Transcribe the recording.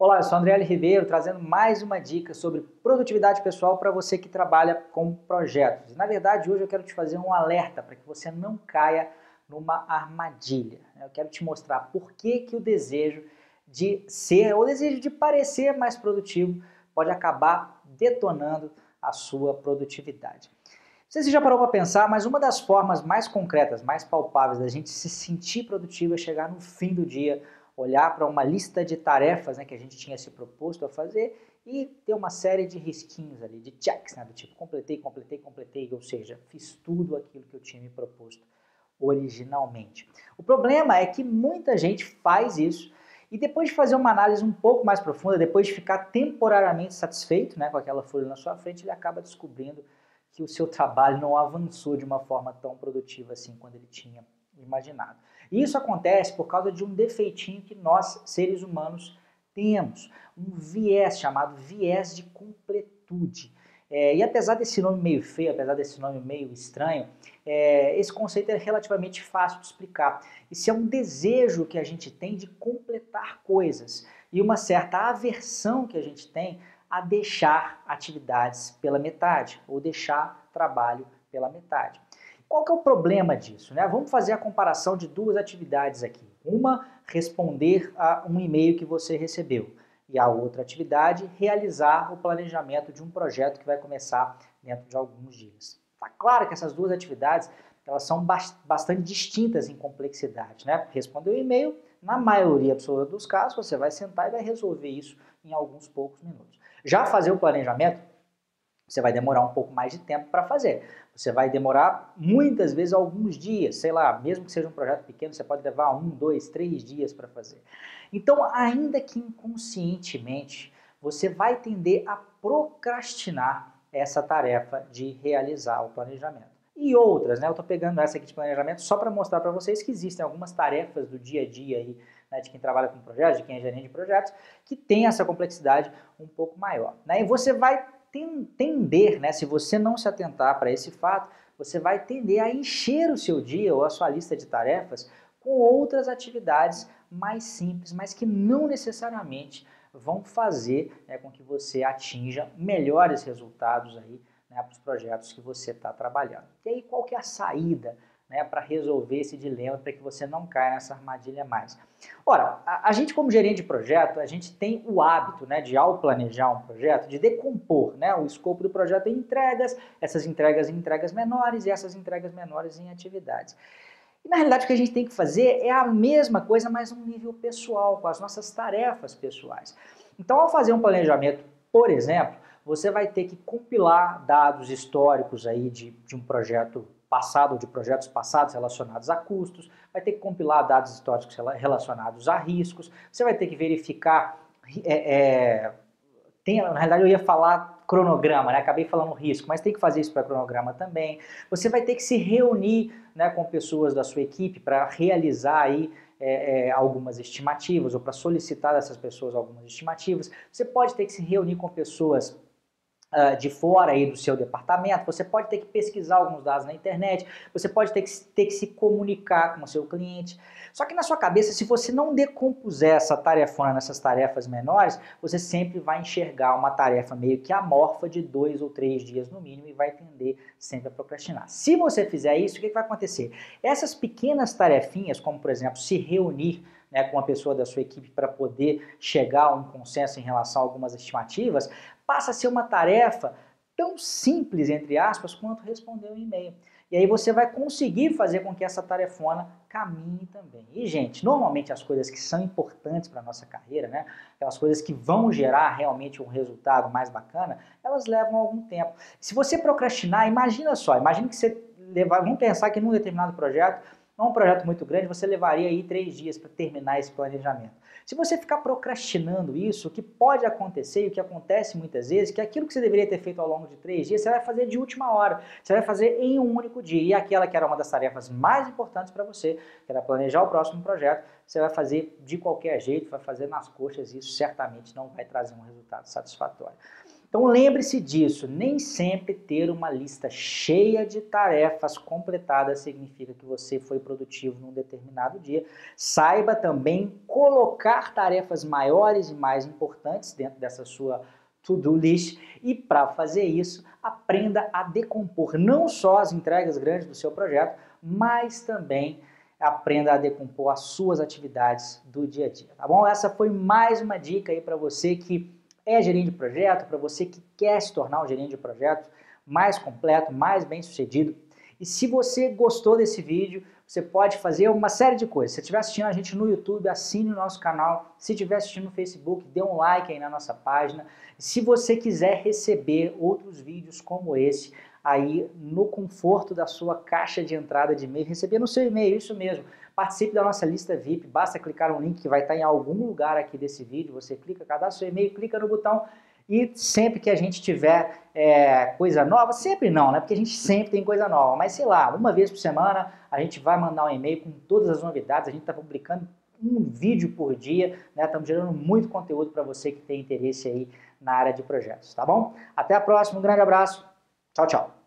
Olá, eu sou André L. Ribeiro, trazendo mais uma dica sobre produtividade pessoal para você que trabalha com projetos. Na verdade, hoje eu quero te fazer um alerta para que você não caia numa armadilha. Eu quero te mostrar por que, que o desejo de ser, ou o desejo de parecer mais produtivo pode acabar detonando a sua produtividade. Não sei se já parou para pensar, mas uma das formas mais concretas, mais palpáveis da gente se sentir produtivo é chegar no fim do dia olhar para uma lista de tarefas né, que a gente tinha se proposto a fazer e ter uma série de risquinhos ali, de checks, né, do tipo completei, completei, completei, ou seja, fiz tudo aquilo que eu tinha me proposto originalmente. O problema é que muita gente faz isso e depois de fazer uma análise um pouco mais profunda, depois de ficar temporariamente satisfeito né, com aquela folha na sua frente, ele acaba descobrindo que o seu trabalho não avançou de uma forma tão produtiva assim quando ele tinha imaginado. Isso acontece por causa de um defeitinho que nós, seres humanos, temos. Um viés chamado viés de completude. É, e apesar desse nome meio feio, apesar desse nome meio estranho, é, esse conceito é relativamente fácil de explicar. Isso é um desejo que a gente tem de completar coisas e uma certa aversão que a gente tem a deixar atividades pela metade ou deixar trabalho pela metade. Qual que é o problema disso? Né? Vamos fazer a comparação de duas atividades aqui. Uma, responder a um e-mail que você recebeu. E a outra atividade, realizar o planejamento de um projeto que vai começar dentro de alguns dias. Está claro que essas duas atividades elas são bastante distintas em complexidade. Né? Responder o e-mail, na maioria absoluta dos casos, você vai sentar e vai resolver isso em alguns poucos minutos. Já fazer o planejamento, você vai demorar um pouco mais de tempo para fazer. Você vai demorar muitas vezes alguns dias, sei lá, mesmo que seja um projeto pequeno, você pode levar um, dois, três dias para fazer. Então, ainda que inconscientemente, você vai tender a procrastinar essa tarefa de realizar o planejamento. E outras, né? Eu estou pegando essa aqui de planejamento só para mostrar para vocês que existem algumas tarefas do dia a dia aí, né, de quem trabalha com projetos, de quem é gerente de projetos, que tem essa complexidade um pouco maior. Né? E você vai tender, né, se você não se atentar para esse fato, você vai tender a encher o seu dia ou a sua lista de tarefas com outras atividades mais simples, mas que não necessariamente vão fazer né, com que você atinja melhores resultados aí né, para os projetos que você está trabalhando. E aí qual que é a saída né, para resolver esse dilema, para que você não caia nessa armadilha mais. Ora, a, a, gente como gerente de projeto, a gente tem o hábito né, de, ao planejar um projeto, de decompor né, o escopo do projeto em entregas, essas entregas em entregas menores e essas entregas menores em atividades. E na realidade o que a gente tem que fazer é a mesma coisa, mas num nível pessoal, com as nossas tarefas pessoais. Então, ao fazer um planejamento, por exemplo, você vai ter que compilar dados históricos aí de, de um projeto passado, de projetos passados relacionados a custos, vai ter que compilar dados históricos relacionados a riscos, você vai ter que verificar, é, é, tem, na realidade eu ia falar cronograma, né? acabei falando risco, mas tem que fazer isso para cronograma também. Você vai ter que se reunir né, com pessoas da sua equipe para realizar aí é, é, algumas estimativas ou para solicitar dessas pessoas algumas estimativas. Você pode ter que se reunir com pessoas de fora aí do seu departamento, você pode ter que pesquisar alguns dados na internet, você pode ter que, ter que se comunicar com o seu cliente. Só que na sua cabeça, se você não decompuser essa tarefona nessas tarefas menores, você sempre vai enxergar uma tarefa meio que amorfa de dois ou três dias no mínimo e vai tender sempre a procrastinar. Se você fizer isso, o que vai acontecer? Essas pequenas tarefinhas, como por exemplo, se reunir né, com a pessoa da sua equipe para poder chegar a um consenso em relação a algumas estimativas, passa a ser uma tarefa tão simples, entre aspas, quanto responder um e-mail. E aí você vai conseguir fazer com que essa tarefona caminhe também. E, gente, normalmente as coisas que são importantes para a nossa carreira, né, aquelas coisas que vão gerar realmente um resultado mais bacana, elas levam algum tempo. Se você procrastinar, imagina só, imagine que você levar, vamos pensar que num determinado projeto não é um projeto muito grande, você levaria aí três dias para terminar esse planejamento. Se você ficar procrastinando isso, o que pode acontecer e o que acontece muitas vezes, que aquilo que você deveria ter feito ao longo de três dias, você vai fazer de última hora. Você vai fazer em um único dia. E aquela que era uma das tarefas mais importantes para você, que era planejar o próximo projeto, você vai fazer de qualquer jeito, vai fazer nas coxas e isso certamente não vai trazer um resultado satisfatório. Então lembre-se disso, nem sempre ter uma lista cheia de tarefas completadas significa que você foi produtivo num determinado dia. Saiba também colocar tarefas maiores e mais importantes dentro dessa sua to-do list e para fazer isso, aprenda a decompor não só as entregas grandes do seu projeto, mas também aprenda a decompor as suas atividades do dia a dia, tá bom? Essa foi mais uma dica aí para você que é gerente de projeto, para você que quer se tornar um gerente de projeto mais completo, mais bem sucedido. E se você gostou desse vídeo, você pode fazer uma série de coisas. Se estiver assistindo a gente no YouTube, assine o nosso canal. Se estiver assistindo no Facebook, dê um like aí na nossa página. Se você quiser receber outros vídeos como esse, aí no conforto da sua caixa de entrada de e-mail, receber no seu e-mail, isso mesmo. Participe da nossa lista VIP, basta clicar no link que vai estar em algum lugar aqui desse vídeo, você clica, cadastra seu e-mail, clica no botão e sempre que a gente tiver é, coisa nova, sempre não, né? Porque a gente sempre tem coisa nova, mas sei lá, uma vez por semana a gente vai mandar um e-mail com todas as novidades, a gente está publicando um vídeo por dia, né? Estamos gerando muito conteúdo para você que tem interesse aí na área de projetos, tá bom? Até a próxima, um grande abraço, tchau, tchau.